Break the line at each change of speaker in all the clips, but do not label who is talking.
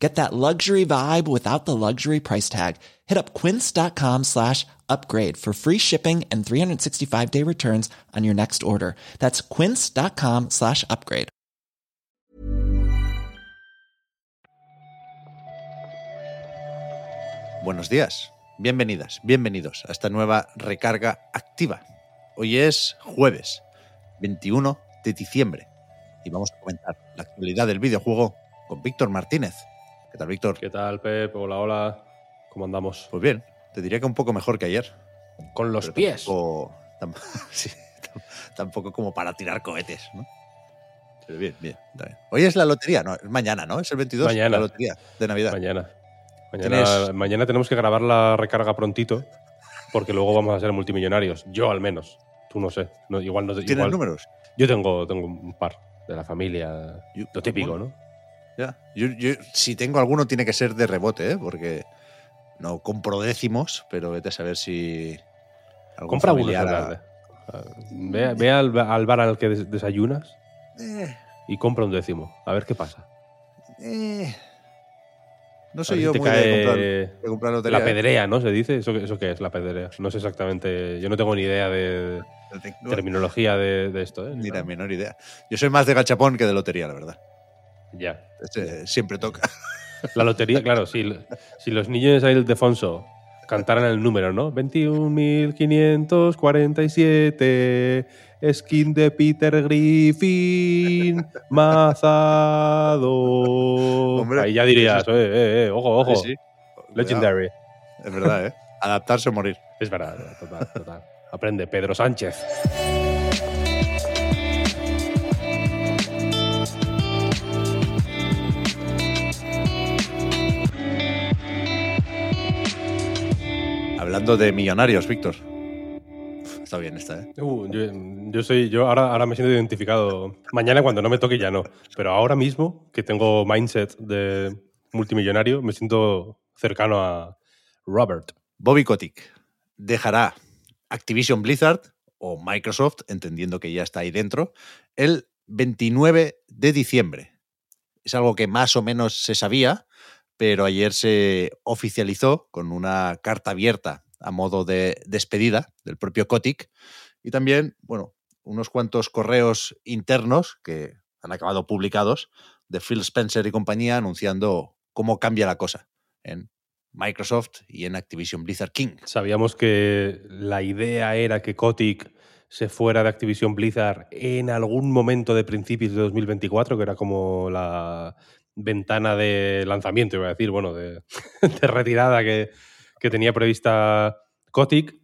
Get that luxury vibe without the luxury price tag. Hit up quince.com slash upgrade for free shipping and 365 day returns on your next order. That's quince.com slash upgrade.
Buenos días, bienvenidas, bienvenidos a esta nueva recarga activa. Hoy es jueves 21 de diciembre y vamos a comentar la actualidad del videojuego con Víctor Martínez. ¿Qué tal, Víctor?
¿Qué tal, Pep? Hola, hola. ¿Cómo andamos?
Pues bien, te diría que un poco mejor que ayer.
Con los
pero
pies.
Tampoco, tam- sí, tam- tampoco como para tirar cohetes, ¿no? Pero bien, bien, está bien. Hoy es la lotería, no, es mañana, ¿no? Es el 22,
Mañana.
la lotería de Navidad.
Mañana. Mañana, tenemos que grabar la recarga prontito porque luego vamos a ser multimillonarios. Yo al menos. Tú no sé. No, igual no
¿Tienes
igual-
números?
Yo tengo, tengo un par de la familia.
Yo-
Lo típico,
bueno,
¿no?
Ya. Yo, yo- si tengo alguno, tiene que ser de rebote, ¿eh? Porque no compro décimos, pero vete a saber si. algún
Compra uno.
familiar
Ah, Ve, ve al, al bar al que des- desayunas
Eh,
y compra un décimo. A ver qué pasa.
eh. No
A
soy
ver
yo muy de
cae
comprar, de comprar lotería.
la
¿eh?
pedrea, ¿no? Se dice. ¿Eso, qué- ¿Eso qué es la pedrea? No sé exactamente. Yo no tengo ni idea de
No
terminología de, de esto. ¿eh?
Ni la menor idea. Yo soy más de gachapón que de lotería, la verdad.
Ya.
Este, siempre toca.
La lotería, claro, si, si los niños de Ildefonso cantaran el número, ¿no? 21.547, skin de Peter Griffin, mazado.
Hombre,
Ahí ya dirías, eh, eh, eh, ojo, ojo,
Sí, sí.
legendary.
Es verdad, ¿eh? Adaptarse o morir.
Es verdad, total, total. Aprende, Pedro Sánchez.
Hablando de millonarios, Víctor. Está bien esta, ¿eh?
Uh, yo, yo soy, yo ahora, ahora me siento identificado. Mañana cuando no me toque ya no. Pero ahora mismo, que tengo mindset de multimillonario, me siento cercano a Robert.
Bobby Kotick dejará Activision Blizzard o Microsoft, entendiendo que ya está ahí dentro, el 29 de diciembre. Es algo que más o menos se sabía, pero ayer se oficializó con una carta abierta a modo de despedida del propio Kotick y también, bueno, unos cuantos correos internos que han acabado publicados de Phil Spencer y compañía anunciando cómo cambia la cosa en Microsoft y en Activision Blizzard King.
Sabíamos que la idea era que Kotick se fuera de Activision Blizzard en algún momento de principios de 2024, que era como la ventana de lanzamiento, iba a decir, bueno, de, de retirada que, que tenía prevista Kotick.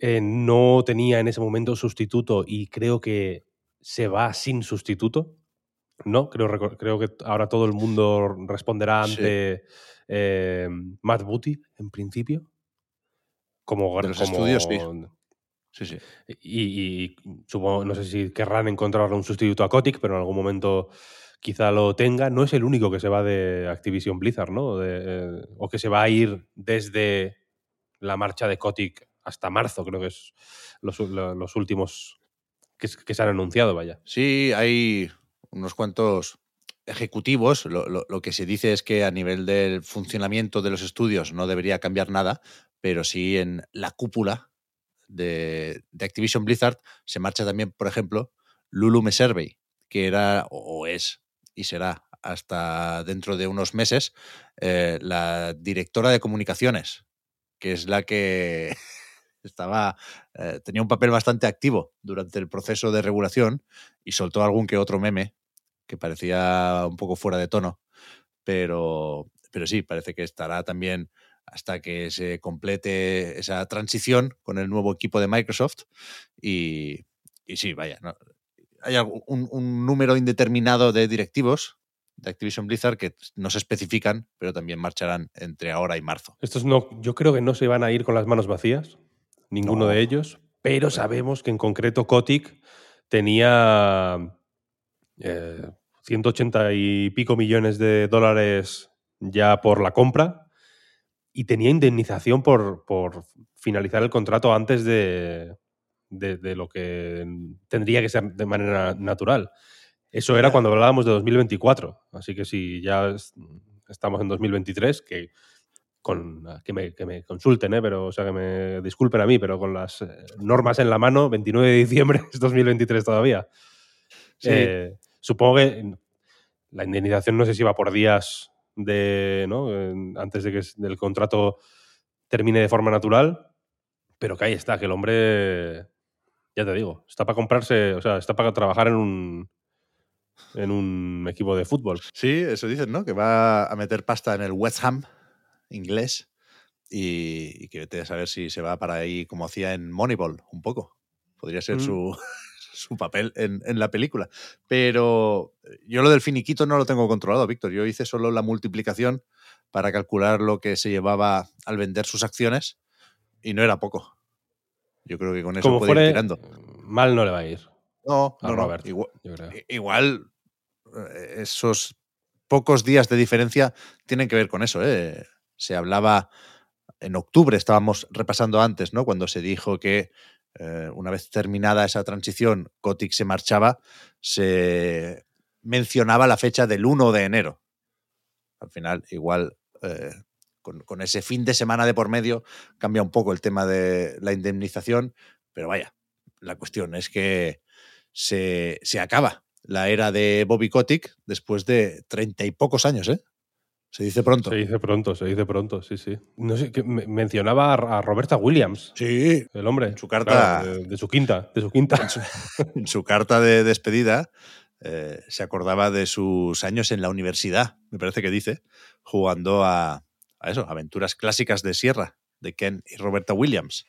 Eh, no tenía en ese momento sustituto y creo que se va sin sustituto. No, creo, creo que ahora todo el mundo responderá
Sí.
ante eh, Matt Booty, en principio. Como,
De los
como-
estudios, sí. Sí, sí.
y, y supongo, no sé si querrán encontrar un sustituto a Kotick, pero en algún momento quizá lo tenga. No es el único que se va de Activision Blizzard, ¿no? Eh, o que se va a ir desde la marcha de Kotick hasta marzo, creo que es los, lo- los últimos que, se han anunciado, vaya.
Sí, hay unos cuantos ejecutivos. Lo que se dice es que a nivel del funcionamiento de los estudios no debería cambiar nada, pero sí en la cúpula de, de Activision Blizzard se marcha también, por ejemplo, Lulu Meservey, que era o es y será hasta dentro de unos meses eh, la directora de comunicaciones, que es la que estaba eh, tenía un papel bastante activo durante el proceso de regulación y soltó algún que otro meme que parecía un poco fuera de tono, pero, pero sí, parece que estará también hasta que se complete esa transición con el nuevo equipo de Microsoft y, y sí, vaya, no, hay un, un número indeterminado de directivos de Activision Blizzard que no se especifican, pero también marcharán entre ahora y marzo.
Estos no, yo creo que no se van a ir con las manos vacías, ninguno
No.
de ellos, pero sabemos que en concreto Kotick tenía 180 y pico millones de dólares ya por la compra y tenía indemnización por, por finalizar el contrato antes de, de, lo que tendría que ser de manera natural. Eso era cuando hablábamos de 2024. Así que si ya estamos en 2023, que con que me, que me consulten, ¿eh? pero o sea que me disculpen a mí, pero con las eh, normas en la mano, 29 de diciembre es 2023 todavía. Eh, supongo que la indemnización no sé si va por días de, ¿no? antes de que el contrato termine de forma natural, pero que ahí está, que el hombre, ya te digo, está para comprarse, o sea, está para trabajar en un, en un equipo de fútbol.
Sí, eso dicen, ¿no? Que va a meter pasta en el West Ham inglés y, que vete a saber si se va para ahí como hacía en Moneyball, un poco. Podría ser mm. su, su papel en, en, la película. Pero yo lo del finiquito no lo tengo controlado, Víctor. Yo hice solo la multiplicación para calcular lo que se llevaba al vender sus acciones y no era poco. Yo creo que con eso puede ir tirando.
Mal no le va a ir.
No, no, Robert, igual, eh, esos pocos días de diferencia tienen que ver con eso. ¿eh? Se hablaba en octubre, estábamos repasando antes, ¿no? Cuando se dijo que eh, una vez terminada esa transición, Kotick se marchaba, se mencionaba la fecha del 1 de enero. Al final, igual, eh, con, ese fin de semana de por medio, cambia un poco el tema de la indemnización, pero vaya, la cuestión es que se, se acaba la era de Bobby Kotick después de treinta y pocos años, ¿eh? Se dice pronto.
Se dice pronto, se dice pronto, sí, sí. No sé, que mencionaba a Roberta Williams.
Sí.
El hombre.
En su carta.
de, su quinta, de su quinta.
En su, carta de despedida eh, se acordaba de sus años en la universidad, me parece que dice, jugando a, a eso, aventuras clásicas de Sierra, de Ken y Roberta Williams.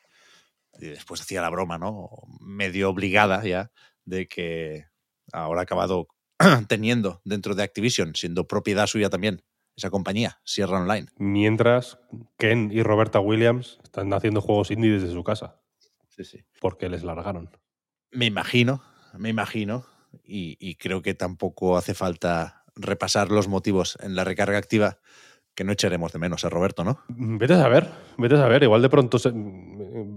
Y después hacía la broma, ¿no? Medio obligada ya, de que ahora ha acabado teniendo dentro de Activision, siendo propiedad suya también, esa compañía, Sierra Online.
Mientras Ken y Roberta Williams están haciendo juegos indie desde su casa.
Sí, sí.
Porque les largaron.
Me imagino, me imagino, y, creo que tampoco hace falta repasar los motivos en la recarga activa que no echaremos de menos a Roberto, ¿no?
Vete a saber, vete a saber. Igual de pronto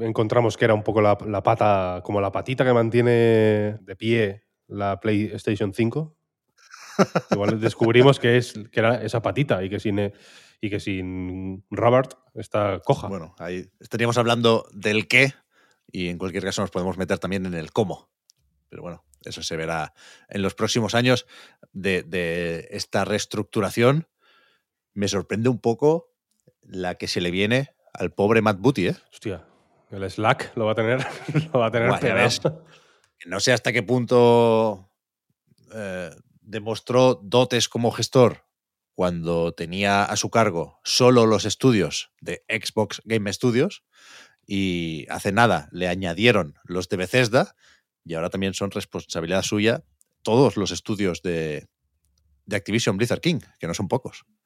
encontramos que era un poco la, pata, como la patita que mantiene de pie la PlayStation 5 Igual descubrimos que, es, que era esa patita y que sin, eh, y que sin Robert está coja.
Bueno, ahí estaríamos hablando del qué y en cualquier caso nos podemos meter también en el cómo. Pero bueno, eso se verá en los próximos años de, esta reestructuración. Me sorprende un poco la que se le viene al pobre Matt Booty, ¿eh?
Hostia, el Slack lo va a tener, lo va a tener
No sé hasta qué punto eh, demostró dotes como gestor cuando tenía a su cargo solo los estudios de Xbox Game Studios y hace nada le añadieron los de Bethesda y ahora también son responsabilidad suya todos los estudios de, de Activision Blizzard King, que no son pocos.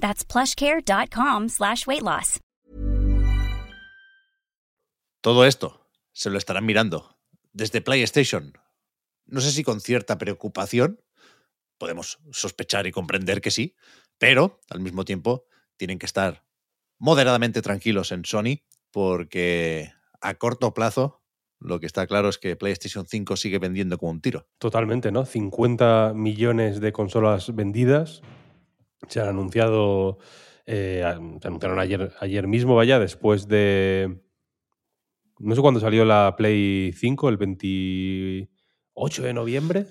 That's plushcare.com slash weight loss.
Todo esto se lo estarán mirando desde PlayStation no sé si con cierta preocupación, podemos sospechar y comprender que sí, pero al mismo tiempo tienen que estar moderadamente tranquilos en Sony porque a corto plazo lo que está claro es que PlayStation 5 sigue vendiendo como un tiro.
Totalmente, ¿no? 50 millones de consolas vendidas. Se han anunciado, eh, se anunciaron ayer, ayer mismo, vaya, después de... No sé cuándo salió la Play 5, el 28 de noviembre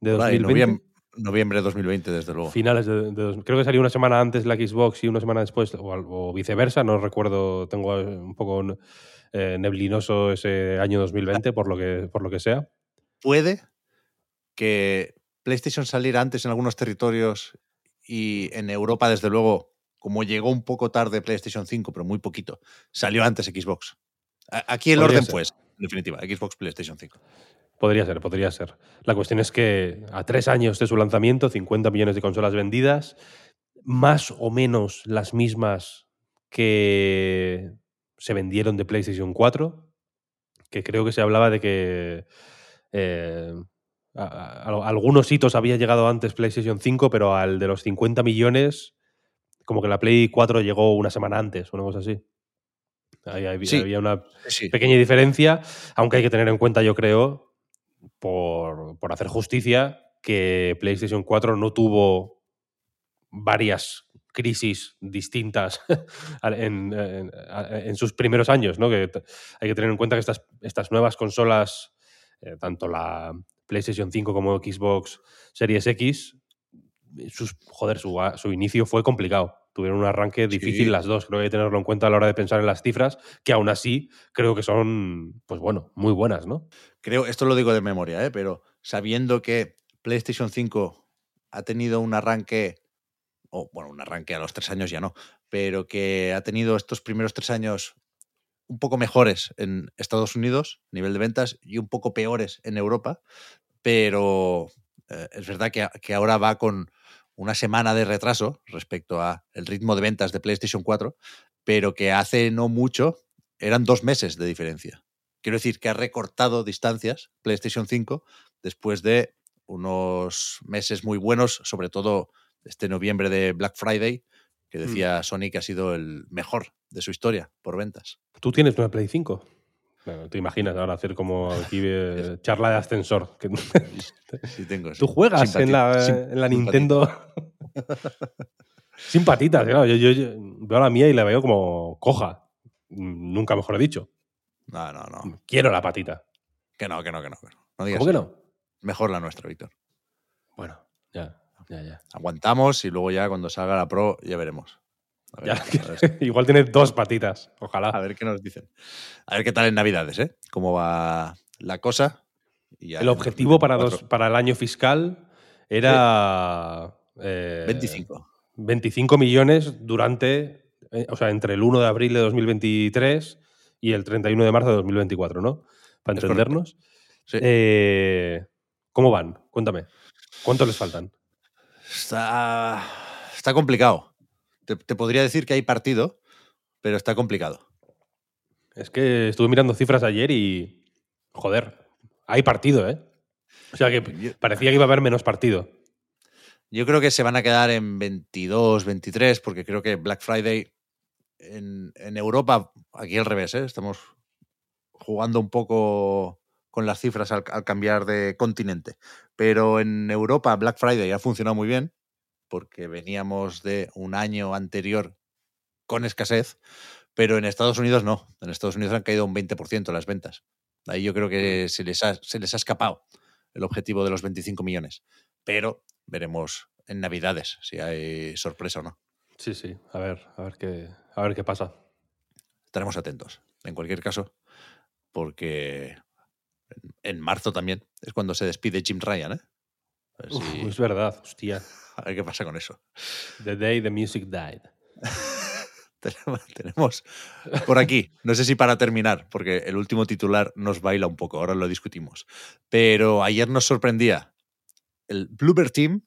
de 2020.
Noviembre, noviembre, de 2020, desde luego.
Finales de, Creo que salió una semana antes la Xbox y una semana después, o, viceversa, no recuerdo, tengo un poco eh, neblinoso ese año 2020, por lo, que, por lo que sea.
Puede que PlayStation saliera antes en algunos territorios y en Europa, desde luego, como llegó un poco tarde PlayStation 5, pero muy poquito, salió antes Xbox. Aquí el orden, pues, en definitiva, Xbox, PlayStation 5.
Podría ser, podría ser. La cuestión es que a tres años de su lanzamiento, 50 millones de consolas vendidas, más o menos las mismas que se vendieron de PlayStation 4, que creo que se hablaba de que eh, algunos hitos había llegado antes PlayStation 5, pero al de los 50 millones, como que la Play 4 llegó una semana antes, o una cosa así. Ahí había, una pequeña diferencia, aunque hay que tener en cuenta, yo creo, por, hacer justicia, que PlayStation 4 no tuvo varias crisis distintas en, sus primeros años, ¿no? Que hay que tener en cuenta que estas, estas nuevas consolas, eh, tanto la PlayStation 5 como Xbox Series X, sus, joder, su, su inicio fue complicado tuvieron un arranque difícil las dos. Creo que hay que tenerlo en cuenta a la hora de pensar en las cifras, que aún así creo que son, pues bueno, muy buenas, ¿no?
Creo, esto lo digo de memoria, ¿eh? pero sabiendo que PlayStation 5 ha tenido un arranque, o bueno, un arranque a los tres años ya no, pero que ha tenido estos primeros tres años un poco mejores en Estados Unidos, nivel de ventas, y un poco peores en Europa, pero eh, es verdad que, que ahora va con una semana de retraso respecto a el ritmo de ventas de PlayStation 4, pero que hace no mucho eran dos meses de diferencia. Quiero decir que ha recortado distancias PlayStation 5 después de unos meses muy buenos, sobre todo este noviembre de Black Friday, que mm. decía Sony que ha sido el mejor de su historia por ventas.
¿Tú tienes una Play 5? te imaginas ahora hacer como aquí eh, charla de ascensor.
Sí, tengo.
Tú juegas en la, Nintendo. Sin patitas, claro. Yo, veo a la mía y la veo como coja. Nunca mejor he dicho.
No, no, no.
Quiero la patita.
Que no, que no, que no.
¿Cómo que no?
Mejor la nuestra, Víctor.
Bueno, ya, ya, ya.
Aguantamos y luego ya cuando salga la Pro ya veremos.
igual tiene dos patitas, ojalá.
A ver qué nos dicen. A ver qué tal en Navidades, ¿eh? Cómo va la cosa.
el objetivo para, para el año fiscal era...
25. Eh,
25 millones durante, eh, o sea, entre el 1 de abril de 2023 y el 31 de marzo de 2024, ¿no? Para entendernos. Eh, ¿Cómo van? Cuéntame. ¿Cuántos les faltan?
Está, está complicado. Te, podría decir que hay partido, pero está complicado.
Es que estuve mirando cifras ayer y. Joder, hay partido, ¿eh? O sea que parecía que iba a haber menos partido.
Yo creo que se van a quedar en 22, 23, porque creo que Black Friday en, Europa, aquí al revés, ¿eh? estamos jugando un poco con las cifras al, cambiar de continente. Pero en Europa Black Friday ha funcionado muy bien porque veníamos de un año anterior con escasez, pero en Estados Unidos no. En Estados Unidos han caído un 20% las ventas. Ahí yo creo que se les, ha, se les ha escapado el objetivo de los 25 millones. Pero veremos en Navidades si hay sorpresa o no.
Sí, sí. A ver, a ver qué, a ver qué pasa.
Estaremos atentos. En cualquier caso, porque en marzo también es cuando se despide Jim Ryan, ¿eh?
es verdad, hostia.
A ver qué pasa con eso.
The day the music died.
Tenemos por aquí, no sé si para terminar, porque el último titular nos baila un poco, ahora lo discutimos. Pero ayer nos sorprendía el Bluebird Team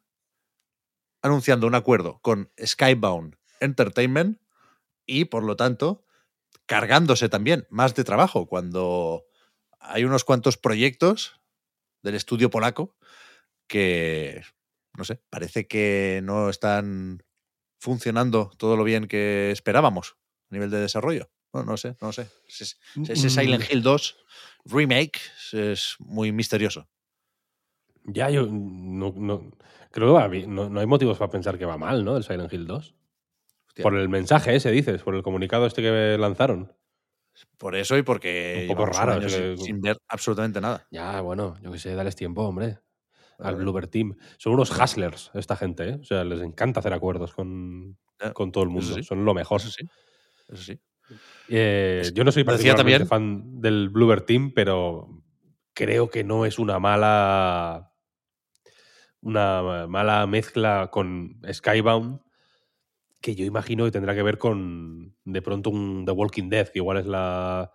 anunciando un acuerdo con Skybound Entertainment y, por lo tanto, cargándose también más de trabajo cuando hay unos cuantos proyectos del estudio polaco que no sé, parece que no están funcionando todo lo bien que esperábamos a nivel de desarrollo. No, no sé, no sé. Ese, ese Silent Hill 2 remake es muy misterioso.
Ya, yo no, no- creo que va bien. no, no hay motivos para pensar que va mal, ¿no? El Silent Hill 2.
Hostia.
Por el mensaje ese, dices, por el comunicado este que lanzaron.
Por eso y porque
Un poco raro,
sin,
que-
sin ver absolutamente nada.
Ya, bueno, yo que sé, dales tiempo, hombre. Al. Bluebird Team. Son unos hustlers esta gente, ¿eh? O sea, les encanta hacer acuerdos con,
Ya,
con todo el mundo.
sí,
Son lo mejor.
Eso sí. Eso sí.
Eh,
Es-
yo no soy particularmente
también-
fan del Bluebird Team, pero creo que no es una mala una mala mezcla con Skybound que yo imagino que tendrá que ver con de pronto un The Walking Dead, que igual es la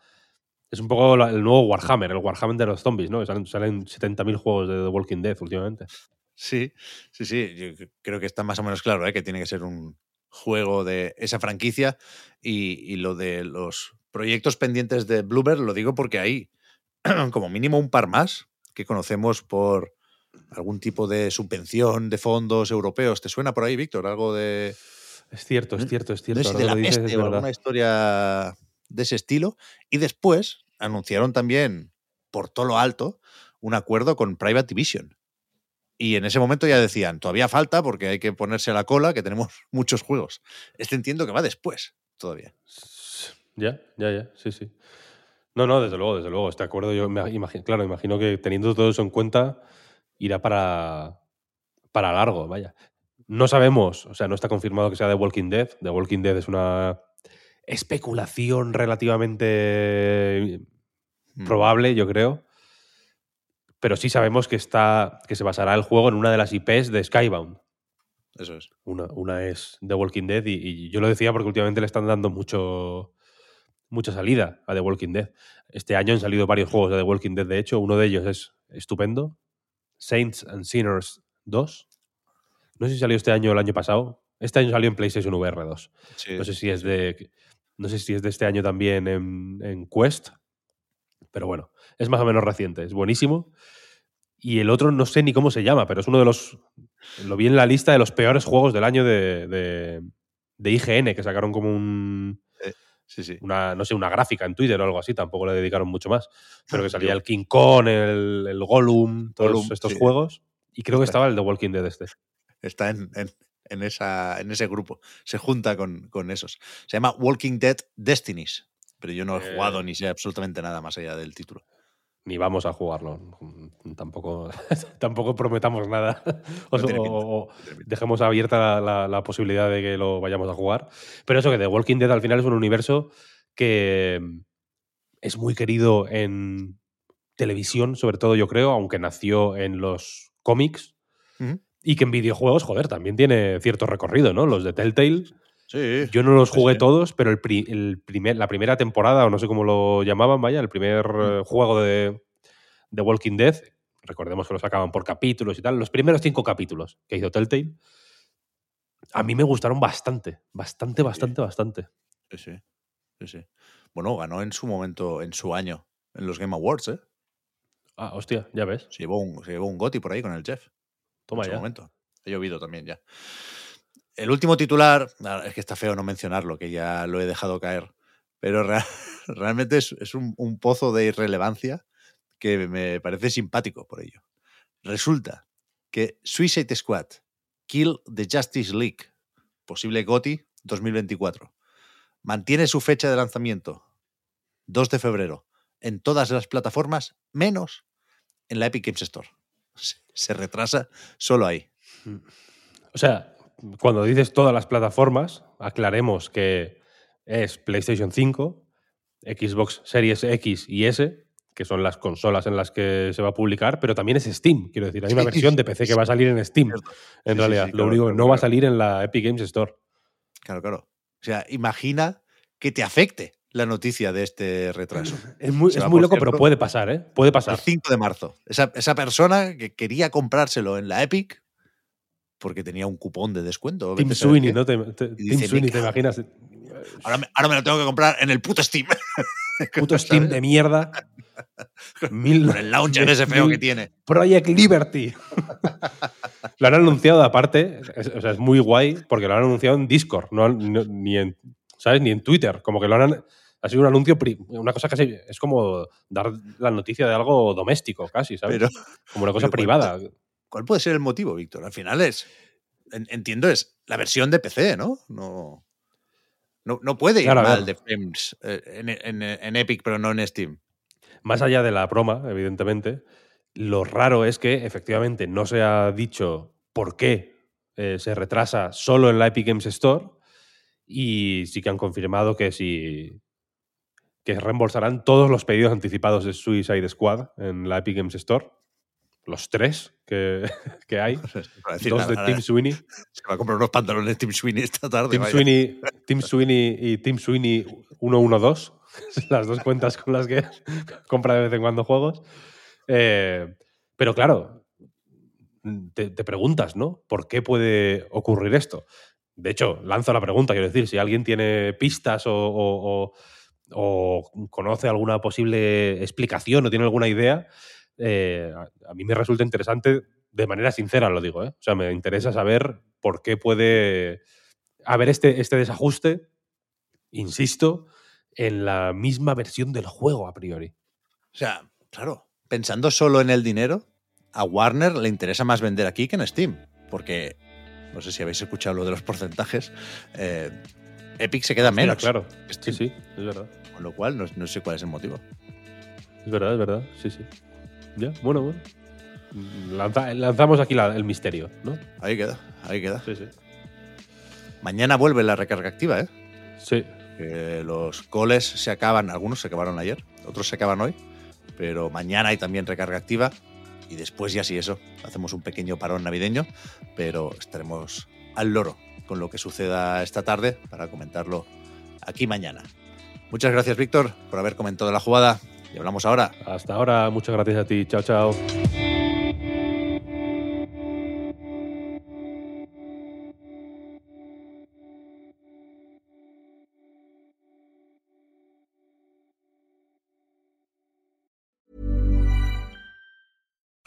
es un poco la- el nuevo Warhammer, el Warhammer de los zombies, ¿no? Salen, salen 70.000 juegos de The Walking Dead últimamente.
Sí, sí, sí. Yo creo que está más o menos claro ¿eh? que tiene que ser un juego de esa franquicia. Y, y lo de los proyectos pendientes de Bluebird lo digo porque hay como mínimo un par más que conocemos por algún tipo de subvención de fondos europeos. ¿Te suena por ahí, Víctor? Algo de.
Es cierto, es cierto, es
No
cierto.
sé si
ahora
de la
dices,
peste
es
o alguna historia de ese estilo. Y después anunciaron también, por todo lo alto, un acuerdo con Private Division. Y en ese momento ya decían, todavía falta porque hay que ponerse a la cola, que tenemos muchos juegos. Este entiendo que va después todavía.
Ya, ya, ya, sí, sí. No, no, desde luego, desde luego. Este acuerdo, yo me imagino, claro, imagino que teniendo todo eso en cuenta, irá para, para largo, vaya. No sabemos, o sea, no está confirmado que sea The Walking Dead. The Walking Dead es una especulación relativamente
Mm.
probable, yo creo. Pero sí sabemos que está. que se basará el juego en una de las IPs de Skybound.
Eso es.
Una, una es The Walking Dead y, y yo lo decía porque últimamente le están dando mucho mucha salida a The Walking Dead. Este año han salido varios juegos de The Walking Dead, de hecho, uno de ellos es estupendo, Saints and Sinners 2. No sé si salió este año o el año pasado. Este año salió en PlayStation VR 2.
Sí,
No sé si es de no sé si es de este año también en, en Quest, pero bueno, es más o menos reciente, es buenísimo. Y el otro no sé ni cómo se llama, pero es uno de los. Lo vi en la lista de los peores juegos del año de, de, de IGN, que sacaron como un,
Sí, sí.
una, no sé, una gráfica en Twitter o algo así, tampoco le dedicaron mucho más. Pero que salía el King Kong, el, el Gollum, todos
Gollum,
estos
sí.
juegos. Y creo que estaba el The Walking Dead este.
Está en, en- en esa, en ese grupo. Se junta con, con esos. Se llama Walking Dead Destinies. Pero yo no he
Eh.
jugado ni sé absolutamente nada más allá del título.
Ni vamos a jugarlo. Tampoco, tampoco prometamos nada. O,
No
dejemos abierta la, la- la posibilidad de que lo vayamos a jugar. Pero eso que The Walking Dead al final es un universo que mm, es muy querido en televisión, sobre todo yo creo, aunque nació en los cómics. Y que en videojuegos, joder, también tiene cierto recorrido, ¿no? Los de Telltale.
Sí.
Yo no los jugué
sí.
todos, pero el, pri- el primer, la primera temporada, o no sé cómo lo llamaban, vaya, el primer
Mm.
eh, juego de, de Walking Dead, recordemos que lo sacaban por capítulos y tal, los primeros cinco capítulos que hizo Telltale, a mí me gustaron bastante, bastante, bastante, bastante.
Sí, sí. Sí, sí. Bueno, ganó en su momento, en su año, en los Game Awards, ¿eh?
Ah, hostia, ya ves.
Se llevó un, se llevó un Goti por ahí con el Jeff.
Toma
en
ya.
momento. Ha llovido también ya. El último titular, es que está feo no mencionarlo, que ya lo he dejado caer, pero rea- realmente es, es un, un pozo de irrelevancia que me parece simpático por ello. Resulta que Suicide Squad, Kill the Justice League, posible GOTI 2024, mantiene su fecha de lanzamiento 2 de febrero en todas las plataformas, menos en la Epic Games Store. Se- retrasa solo ahí.
O sea, cuando dices todas las plataformas, aclaremos que es PlayStation 5, Xbox Series X y S, que son las consolas en las que se va a publicar, pero también es Steam. Quiero decir, hay una versión de PC que va a salir en Steam, en
Sí,
realidad.
sí,
Lo
claro,
único que
claro,
no va a salir en la Epic Games Store.
Claro, claro. O sea, imagina que te afecte la noticia de este retraso.
Es muy, es muy loco, pero puede pasar, ¿eh? Puede
El
pasar.
5 de marzo. Esa, esa persona que quería comprárselo en la Epic porque tenía un cupón de descuento.
Tim Sweeney. ¿no? Te- te- Tim
dice,
Sweeney,
"Me
¿te
cago".
imaginas?
Ahora me, ahora me lo tengo que comprar en el puto Steam.
Puto Steam de mierda. Mil-
Con el launcher ese feo que tiene.
Project Liberty. lo han anunciado aparte, es, o sea, es muy guay porque lo han anunciado en Discord, no, no- ni en, ¿sabes? Ni en Twitter, como que lo han Ha sido un anuncio, una cosa casi. Es como dar la noticia de algo doméstico, casi, ¿sabes? como una cosa privada.
¿cuál, puede ser el motivo, Víctor? Al final es. Entiendo, es la versión de PC, ¿no? No. No, puede ir mal de Frames eh, en, Epic, pero no en Steam.
Más allá de la broma, evidentemente, lo raro es que efectivamente no se ha dicho por qué eh, se retrasa solo en la Epic Games Store y sí que han confirmado que si que reembolsarán todos los pedidos anticipados de Suicide Squad en la Epic Games Store. Los tres que, que hay. Dos de Tim Sweeney.
Se va a comprar unos pantalones Tim Sweeney esta tarde.
Tim, Sweeney, Tim Sweeney y Tim Sweeney 112. Las dos cuentas con las que compra de vez en cuando juegos. Eh, pero claro, te, preguntas, ¿no? ¿Por qué puede ocurrir esto? De hecho, lanzo la pregunta, quiero decir, si alguien tiene pistas o, conoce alguna posible explicación o tiene alguna idea, eh, a, mí me resulta interesante, de manera sincera lo digo, ¿eh? o sea, me interesa saber por qué puede haber este, este desajuste, insisto, en la misma versión del juego a priori.
O sea, claro, pensando solo en el dinero, a Warner le interesa más vender aquí que en Steam, porque no sé si habéis escuchado lo de los porcentajes, eh, Epic se queda menos.
claro, sí, sí, es verdad.
Con lo cual, no, sé cuál es el motivo.
Es verdad, es verdad, sí, sí. Ya, bueno, bueno. lanzamos aquí el misterio, ¿no?
Ahí queda, ahí queda.
Sí, sí.
Mañana vuelve la recarga activa, ¿eh?
Sí.
los coles se acaban, algunos se acabaron ayer, otros se acaban hoy, pero mañana hay también recarga activa y después ya sí eso, hacemos un pequeño parón navideño, pero estaremos al loro con lo que suceda esta tarde para comentarlo aquí mañana. Muchas gracias Víctor por haber comentado la jugada y hablamos ahora.
Hasta ahora, muchas gracias a ti, chao chao.